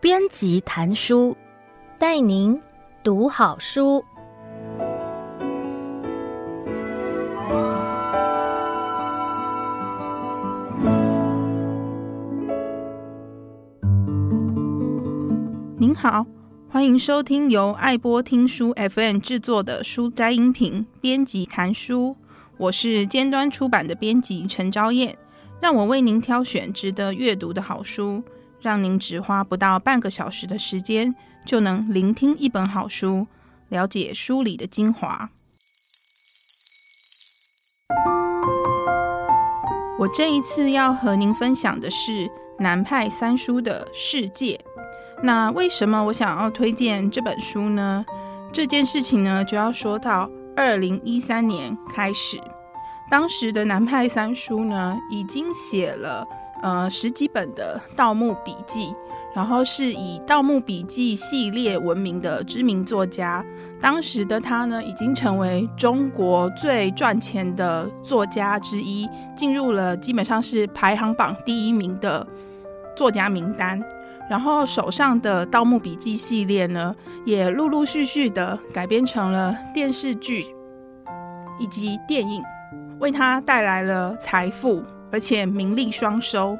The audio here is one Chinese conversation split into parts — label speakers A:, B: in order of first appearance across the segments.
A: 编辑谈书，带您读好书。
B: 您好，欢迎收听由爱播听书 FM 制作的书斋音频编辑谈书，我是尖端出版的编辑陈昭燕，让我为您挑选值得阅读的好书。让您只花不到半个小时的时间，就能聆听一本好书，了解书里的精华。我这一次要和您分享的是南派三叔的世界。那为什么我想要推荐这本书呢？这件事情呢，就要说到二零一三年开始，当时的南派三叔呢，已经写了。呃，十几本的《盗墓笔记》，然后是以《盗墓笔记》系列闻名的知名作家。当时的他呢，已经成为中国最赚钱的作家之一，进入了基本上是排行榜第一名的作家名单。然后手上的《盗墓笔记》系列呢，也陆陆续续的改编成了电视剧以及电影，为他带来了财富。而且名利双收，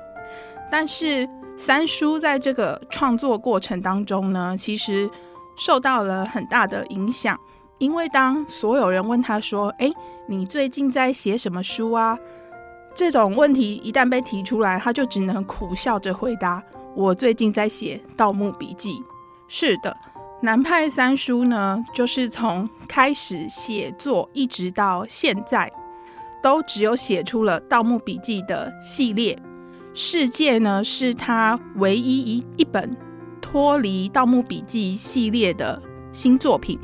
B: 但是三叔在这个创作过程当中呢，其实受到了很大的影响。因为当所有人问他说：“哎，你最近在写什么书啊？”这种问题一旦被提出来，他就只能苦笑着回答：“我最近在写《盗墓笔记》。”是的，南派三叔呢，就是从开始写作一直到现在。都只有写出了《盗墓笔记》的系列，《世界》呢是他唯一一一本脱离《盗墓笔记》系列的新作品。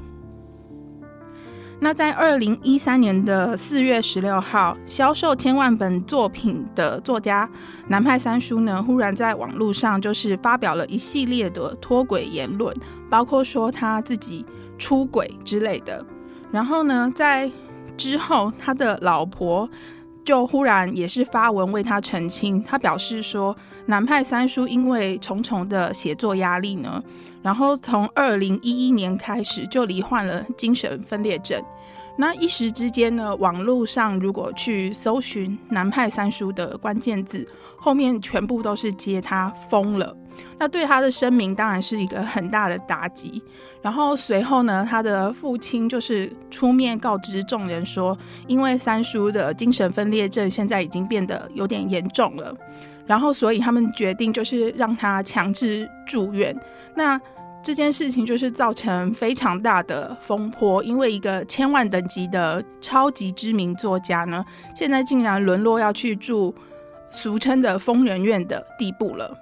B: 那在二零一三年的四月十六号，销售千万本作品的作家南派三叔呢，忽然在网络上就是发表了一系列的脱轨言论，包括说他自己出轨之类的。然后呢，在之后，他的老婆就忽然也是发文为他澄清。他表示说，南派三叔因为重重的写作压力呢，然后从二零一一年开始就罹患了精神分裂症。那一时之间呢，网络上如果去搜寻南派三叔的关键字，后面全部都是接他疯了。那对他的声名当然是一个很大的打击。然后随后呢，他的父亲就是出面告知众人说，因为三叔的精神分裂症现在已经变得有点严重了，然后所以他们决定就是让他强制住院。那这件事情就是造成非常大的风波，因为一个千万等级的超级知名作家呢，现在竟然沦落要去住俗称的疯人院的地步了。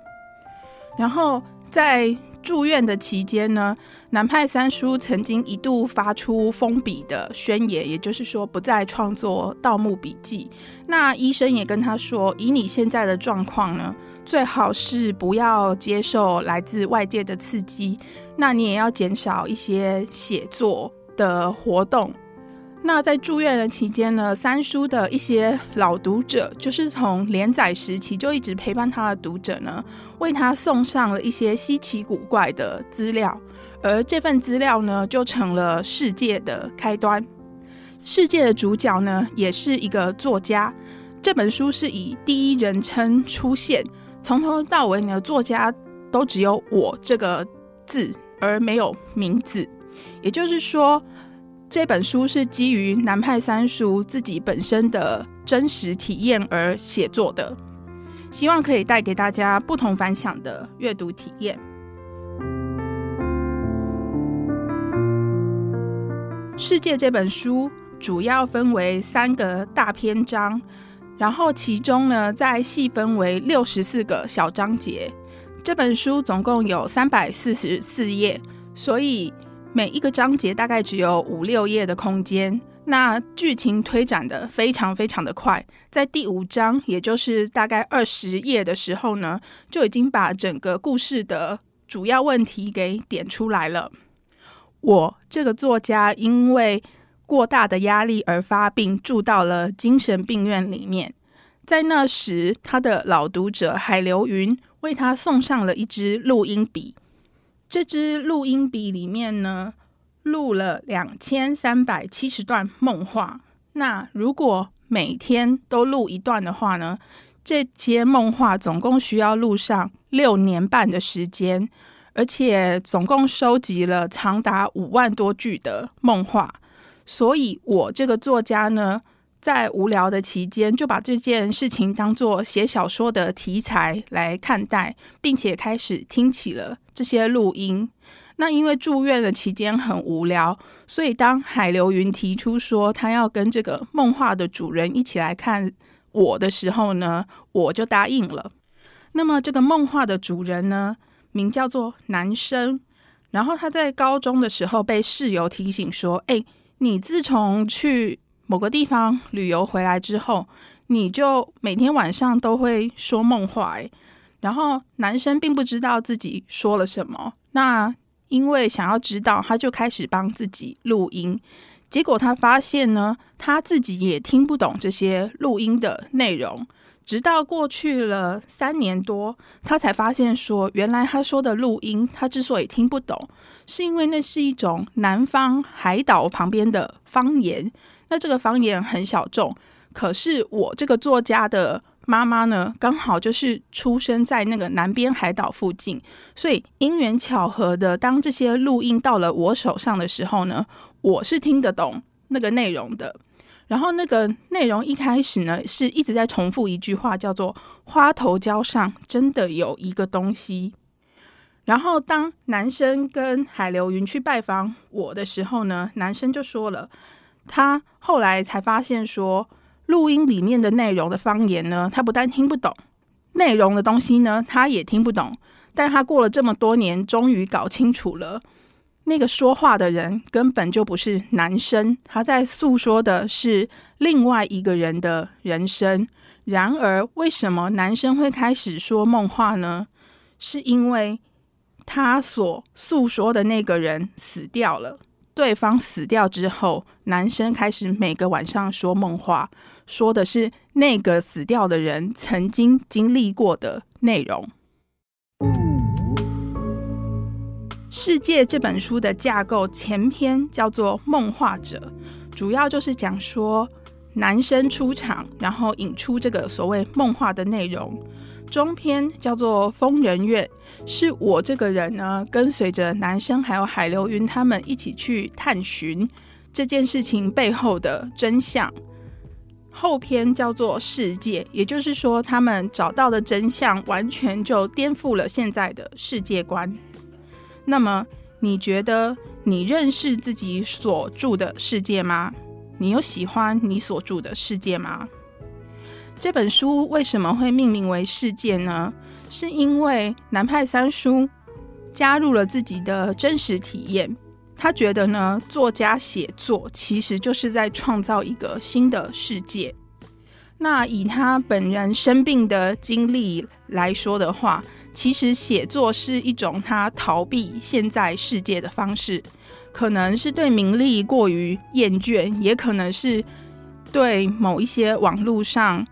B: 然后在住院的期间呢，南派三叔曾经一度发出封笔的宣言，也就是说不再创作《盗墓笔记》。那医生也跟他说，以你现在的状况呢，最好是不要接受来自外界的刺激，那你也要减少一些写作的活动。那在住院的期间呢，三叔的一些老读者，就是从连载时期就一直陪伴他的读者呢，为他送上了一些稀奇古怪的资料，而这份资料呢，就成了世界的开端。世界的主角呢，也是一个作家。这本书是以第一人称出现，从头到尾呢，作家都只有“我”这个字，而没有名字。也就是说，这本书是基于南派三叔自己本身的真实体验而写作的，希望可以带给大家不同凡响的阅读体验。世界这本书主要分为三个大篇章，然后其中呢再细分为六十四个小章节。这本书总共有三百四十四页，所以。每一个章节大概只有五六页的空间，那剧情推展得非常非常的快，在第五章，也就是大概二十页的时候呢，就已经把整个故事的主要问题给点出来了。我这个作家因为过大的压力而发病，住到了精神病院里面。在那时，他的老读者海流云为他送上了一支录音笔。这支录音笔里面呢，录了两千三百七十段梦话。那如果每天都录一段的话呢，这些梦话总共需要录上六年半的时间，而且总共收集了长达五万多句的梦话。所以，我这个作家呢，在无聊的期间，就把这件事情当做写小说的题材来看待，并且开始听起了这些录音。那因为住院的期间很无聊，所以当海流云提出说他要跟这个梦话的主人一起来看我的时候呢，我就答应了。那么这个梦话的主人呢，名叫做男生，然后他在高中的时候被室友提醒说：“哎。”你自从去某个地方旅游回来之后，你就每天晚上都会说梦话。然后男生并不知道自己说了什么，那因为想要知道，他就开始帮自己录音。结果他发现呢，他自己也听不懂这些录音的内容。直到过去了三年多，他才发现说，原来他说的录音，他之所以听不懂，是因为那是一种南方海岛旁边的方言。那这个方言很小众，可是我这个作家的妈妈呢，刚好就是出生在那个南边海岛附近，所以因缘巧合的，当这些录音到了我手上的时候呢，我是听得懂那个内容的。然后那个内容一开始呢，是一直在重复一句话，叫做“花头胶上真的有一个东西”。然后当男生跟海流云去拜访我的时候呢，男生就说了，他后来才发现说，录音里面的内容的方言呢，他不但听不懂，内容的东西呢，他也听不懂。但他过了这么多年，终于搞清楚了。那个说话的人根本就不是男生，他在诉说的是另外一个人的人生。然而，为什么男生会开始说梦话呢？是因为他所诉说的那个人死掉了。对方死掉之后，男生开始每个晚上说梦话，说的是那个死掉的人曾经经历过的内容。《世界》这本书的架构，前篇叫做《梦话者》，主要就是讲说男生出场，然后引出这个所谓梦话的内容。中篇叫做《疯人院》，是我这个人呢，跟随着男生还有海流云他们一起去探寻这件事情背后的真相。后篇叫做《世界》，也就是说他们找到的真相，完全就颠覆了现在的世界观。那么，你觉得你认识自己所住的世界吗？你有喜欢你所住的世界吗？这本书为什么会命名为《世界》呢？是因为南派三叔加入了自己的真实体验。他觉得呢，作家写作其实就是在创造一个新的世界。那以他本人生病的经历来说的话，其实写作是一种他逃避现在世界的方式，可能是对名利过于厌倦，也可能是对某一些网络上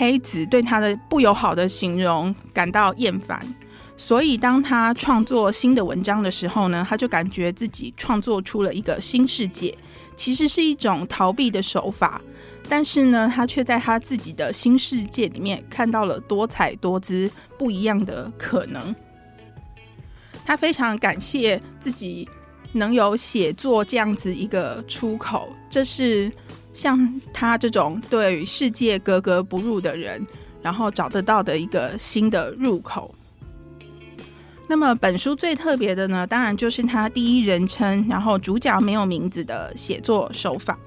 B: 黑子对他的不友好的形容感到厌烦。所以当他创作新的文章的时候呢，他就感觉自己创作出了一个新世界，其实是一种逃避的手法。但是呢，他却在他自己的新世界里面看到了多彩多姿、不一样的可能。他非常感谢自己能有写作这样子一个出口，这是像他这种对世界格格不入的人，然后找得到的一个新的入口。那么，本书最特别的呢，当然就是他第一人称，然后主角没有名字的写作手法。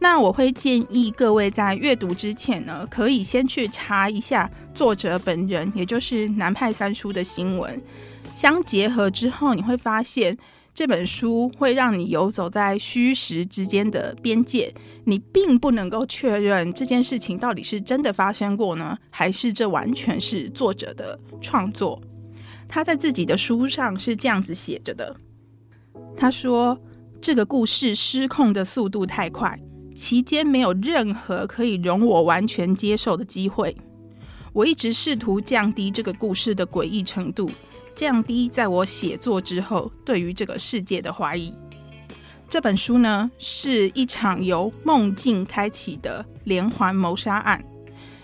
B: 那我会建议各位在阅读之前呢，可以先去查一下作者本人，也就是南派三叔的新闻，相结合之后，你会发现这本书会让你游走在虚实之间的边界，你并不能够确认这件事情到底是真的发生过呢，还是这完全是作者的创作。他在自己的书上是这样子写着的，他说。这个故事失控的速度太快，期间没有任何可以容我完全接受的机会。我一直试图降低这个故事的诡异程度，降低在我写作之后对于这个世界的怀疑。这本书呢，是一场由梦境开启的连环谋杀案。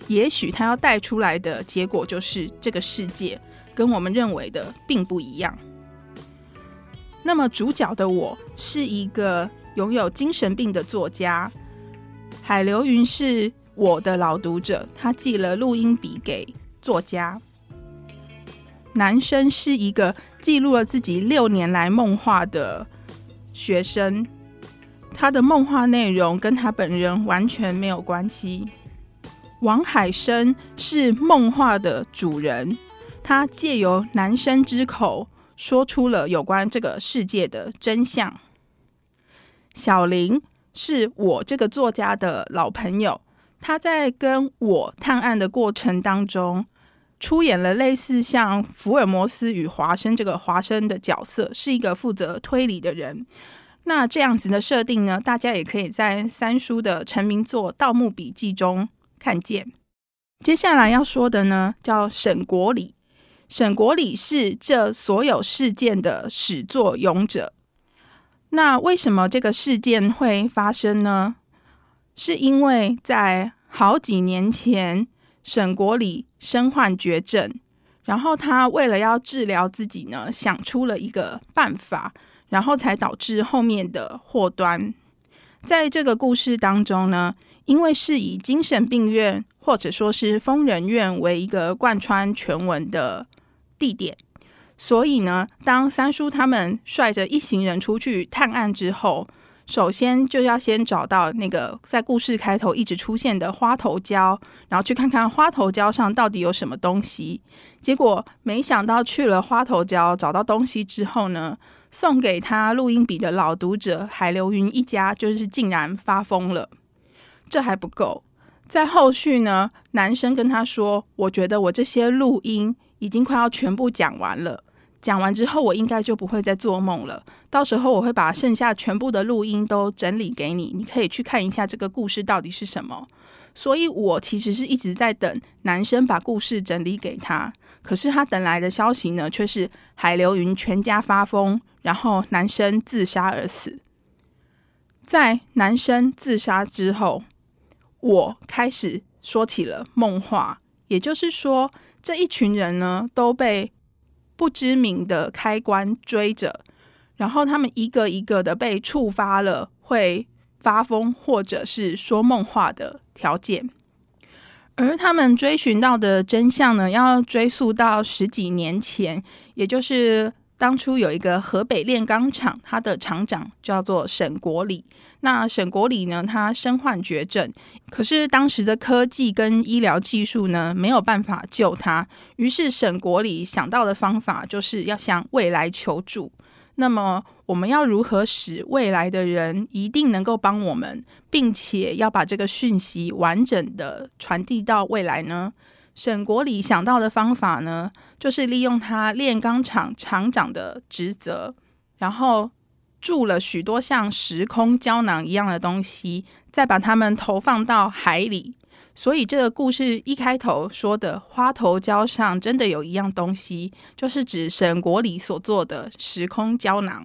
B: 也许他要带出来的结果就是这个世界跟我们认为的并不一样。那么主角的我是一个拥有精神病的作家，海流云是我的老读者，他寄了录音笔给作家。男生是一个记录了自己六年来梦话的学生，他的梦话内容跟他本人完全没有关系。王海生是梦话的主人，他借由男生之口说出了有关这个世界的真相。小林是我这个作家的老朋友，他在跟我探案的过程当中，出演了类似像福尔摩斯与华生这个华生的角色，是一个负责推理的人。那这样子的设定呢，大家也可以在三叔的成名作《盗墓笔记》中看见。接下来要说的呢，叫沈国礼。沈国礼是这所有事件的始作俑者。那为什么这个事件会发生呢？是因为在好几年前，沈国礼身患绝症，然后他为了要治疗自己呢，想出了一个办法。然后才导致后面的祸端。在这个故事当中呢，因为是以精神病院或者说是疯人院为一个贯穿全文的地点，所以呢，当三叔他们率着一行人出去探案之后，首先就要先找到那个在故事开头一直出现的花头胶，然后去看看花头胶上到底有什么东西。结果没想到去了花头胶，找到东西之后呢，送给他录音笔的老读者海流云一家，就是竟然发疯了。这还不够，在后续呢，男生跟他说：“我觉得我这些录音已经快要全部讲完了，讲完之后我应该就不会再做梦了。到时候我会把剩下全部的录音都整理给你，你可以去看一下这个故事到底是什么。”所以，我其实是一直在等男生把故事整理给他。可是他等来的消息呢，却是海流云全家发疯，然后男生自杀而死。在男生自杀之后，我开始说起了梦话，也就是说，这一群人呢都被不知名的开关追着，然后他们一个一个的被触发了会发疯或者是说梦话的条件。而他们追寻到的真相呢，要追溯到十几年前，也就是当初有一个河北炼钢厂，他的厂长叫做沈国礼。那沈国礼呢，他身患绝症，可是当时的科技跟医疗技术呢，没有办法救他。于是沈国礼想到的方法，就是要向未来求助。那么我们要如何使未来的人一定能够帮我们，并且要把这个讯息完整的传递到未来呢？沈国礼想到的方法呢，就是利用他炼钢厂厂长的职责，然后铸了许多像时空胶囊一样的东西，再把它们投放到海里。所以这个故事一开头说的花头胶上真的有一样东西，就是指沈国礼所做的时空胶囊。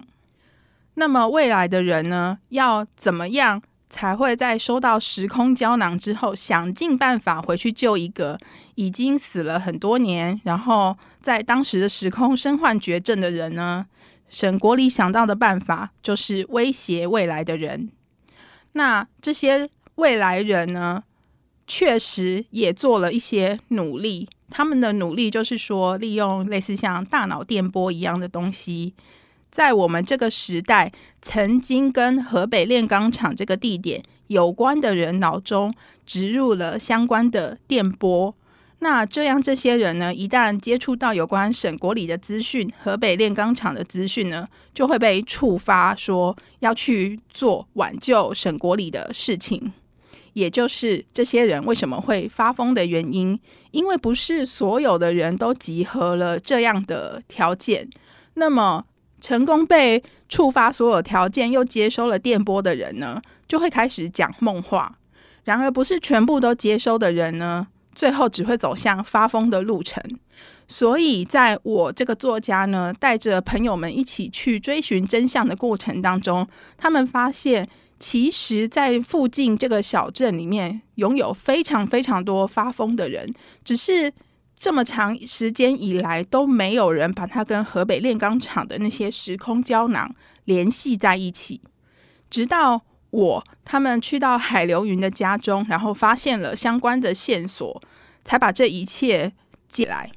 B: 那么未来的人呢，要怎么样才会在收到时空胶囊之后，想尽办法回去救一个已经死了很多年，然后在当时的时空身患绝症的人呢？沈国礼想到的办法就是威胁未来的人。那这些未来人呢？确实也做了一些努力，他们的努力就是说，利用类似像大脑电波一样的东西，在我们这个时代曾经跟河北炼钢厂这个地点有关的人脑中植入了相关的电波。那这样，这些人呢，一旦接触到有关沈国礼的资讯、河北炼钢厂的资讯呢，就会被触发，说要去做挽救沈国礼的事情。也就是这些人为什么会发疯的原因，因为不是所有的人都集合了这样的条件。那么，成功被触发所有条件又接收了电波的人呢，就会开始讲梦话。然而，不是全部都接收的人呢，最后只会走向发疯的路程。所以，在我这个作家呢，带着朋友们一起去追寻真相的过程当中，他们发现，其实，在附近这个小镇里面，拥有非常非常多发疯的人，只是。这么长时间以来都没有人把它跟河北炼钢厂的那些时空胶囊联系在一起，直到我他们去到海流云的家中，然后发现了相关的线索，才把这一切接来。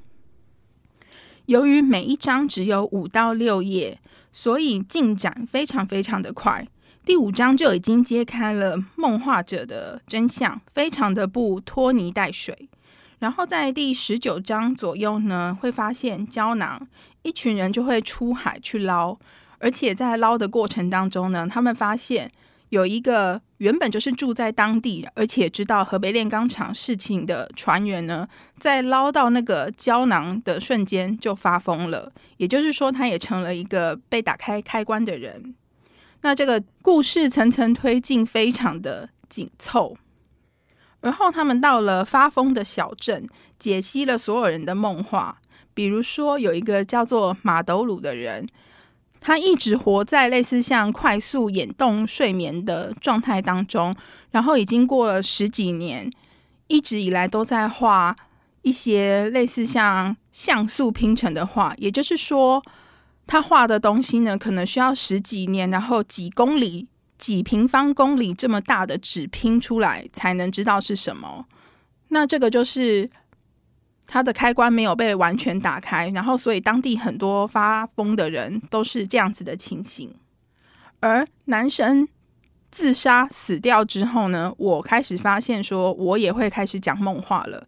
B: 由于每一章只有五到六页，所以进展非常非常的快。第五章就已经揭开了梦话者的真相，非常的不拖泥带水。然后在第十九章左右呢，会发现胶囊，一群人就会出海去捞，而且在捞的过程当中呢，他们发现有一个原本就是住在当地，而且知道河北炼钢厂事情的船员呢，在捞到那个胶囊的瞬间就发疯了，也就是说，他也成了一个被打开开关的人。那这个故事层层推进，非常的紧凑。然后他们到了发疯的小镇，解析了所有人的梦话。比如说，有一个叫做马斗鲁的人，他一直活在类似像快速眼动睡眠的状态当中，然后已经过了十几年，一直以来都在画一些类似像像素拼成的画。也就是说，他画的东西呢，可能需要十几年，然后几公里。几平方公里这么大的纸拼出来才能知道是什么，那这个就是它的开关没有被完全打开，然后所以当地很多发疯的人都是这样子的情形。而男生自杀死掉之后呢，我开始发现说我也会开始讲梦话了。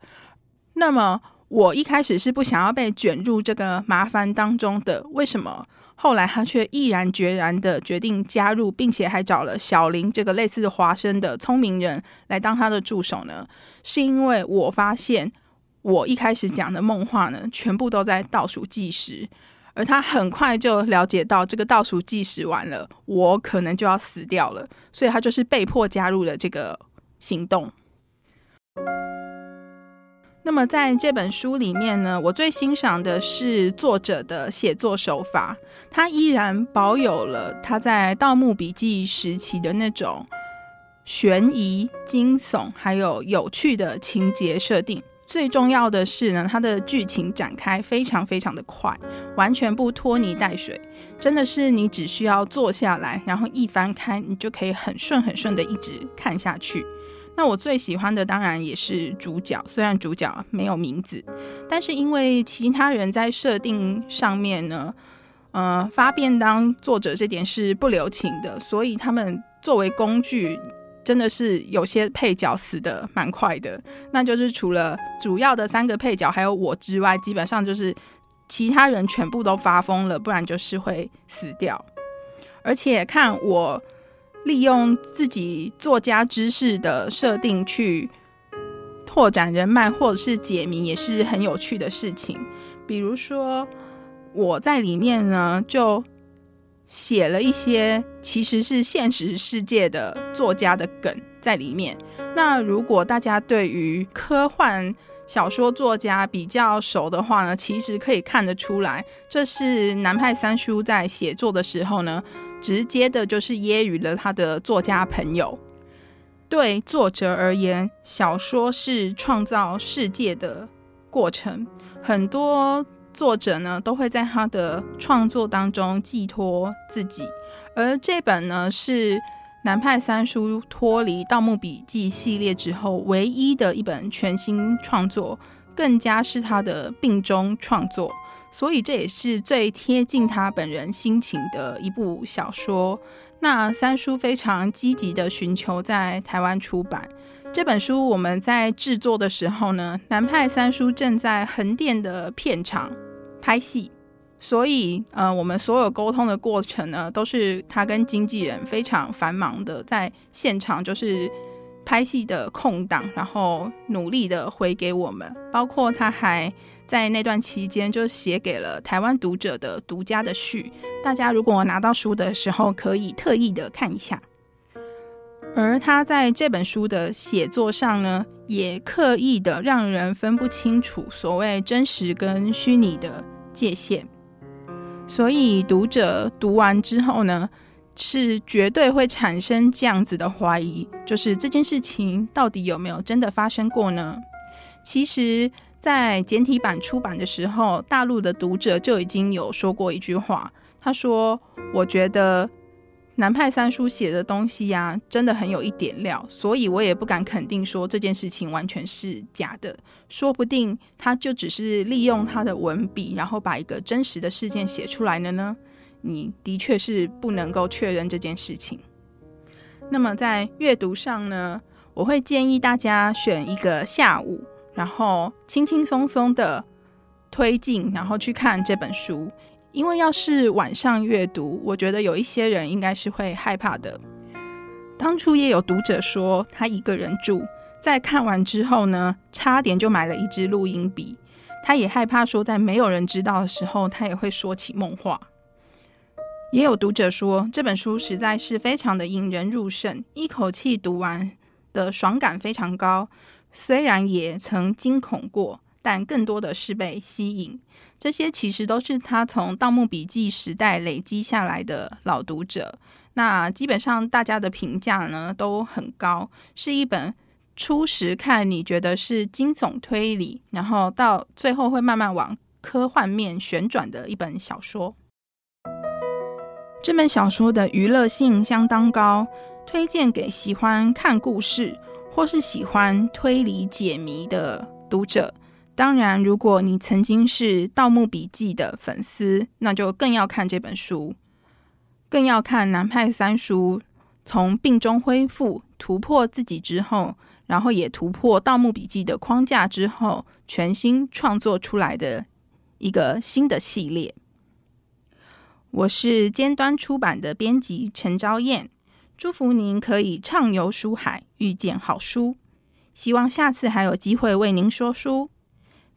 B: 那么我一开始是不想要被卷入这个麻烦当中的，为什么？后来他却毅然决然的决定加入，并且还找了小林这个类似华生的聪明人来当他的助手呢。是因为我发现我一开始讲的梦话呢，全部都在倒数计时，而他很快就了解到这个倒数计时完了，我可能就要死掉了，所以他就是被迫加入了这个行动。那么在这本书里面呢，我最欣赏的是作者的写作手法，他依然保有了他在《盗墓笔记》时期的那种悬疑、惊悚，还有有趣的情节设定。最重要的是呢，他的剧情展开非常非常的快，完全不拖泥带水，真的是你只需要坐下来，然后一翻开，你就可以很顺很顺的一直看下去。那我最喜欢的当然也是主角，虽然主角没有名字，但是因为其他人在设定上面呢，呃，发便当作者这点是不留情的，所以他们作为工具，真的是有些配角死得蛮快的。那就是除了主要的三个配角还有我之外，基本上就是其他人全部都发疯了，不然就是会死掉。而且看我。利用自己作家知识的设定去拓展人脉，或者是解谜，也是很有趣的事情。比如说，我在里面呢，就写了一些其实是现实世界的作家的梗在里面。那如果大家对于科幻小说作家比较熟的话呢，其实可以看得出来，这是南派三叔在写作的时候呢。直接的就是揶揄了他的作家朋友。对作者而言，小说是创造世界的过程。很多作者呢，都会在他的创作当中寄托自己。而这本呢，是南派三叔脱离《盗墓笔记》系列之后唯一的一本全新创作，更加是他的病中创作。所以这也是最贴近他本人心情的一部小说。那三叔非常积极地寻求在台湾出版这本书。我们在制作的时候呢，南派三叔正在横店的片场拍戏，所以呃，我们所有沟通的过程呢，都是他跟经纪人非常繁忙的在现场，就是拍戏的空档，然后努力的回给我们，包括他还在那段期间就写给了台湾读者的独家的序。大家如果拿到书的时候，可以特意的看一下。而他在这本书的写作上呢，也刻意的让人分不清楚所谓真实跟虚拟的界限，所以读者读完之后呢，是绝对会产生这样子的怀疑，就是这件事情到底有没有真的发生过呢？其实，在简体版出版的时候，大陆的读者就已经有说过一句话，他说：“我觉得南派三叔写的东西呀、真的很有一点料，所以我也不敢肯定说这件事情完全是假的，说不定他就只是利用他的文笔，然后把一个真实的事件写出来了呢。”你的确是不能够确认这件事情。那么在阅读上呢，我会建议大家选一个下午，然后轻轻松松的推进，然后去看这本书。因为要是晚上阅读，我觉得有一些人应该是会害怕的。当初也有读者说，他一个人住，在看完之后呢，差点就买了一支录音笔。他也害怕说，在没有人知道的时候，他也会说起梦话。也有读者说，这本书实在是非常的引人入胜，一口气读完的爽感非常高。虽然也曾惊恐过，但更多的是被吸引。这些其实都是他从《盗墓笔记》时代累积下来的老读者。那基本上大家的评价呢都很高，是一本初时看你觉得是惊悚推理，然后到最后会慢慢往科幻面旋转的一本小说。这本小说的娱乐性相当高，推荐给喜欢看故事或是喜欢推理解谜的读者。当然，如果你曾经是《盗墓笔记》的粉丝，那就更要看这本书，更要看南派三叔从病中恢复、突破自己之后，然后也突破《盗墓笔记》的框架之后，全新创作出来的一个新的系列。我是尖端出版的编辑陈昭燕，祝福您可以畅游书海，遇见好书。希望下次还有机会为您说书。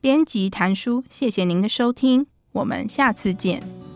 B: 编辑谈书，谢谢您的收听，我们下次见。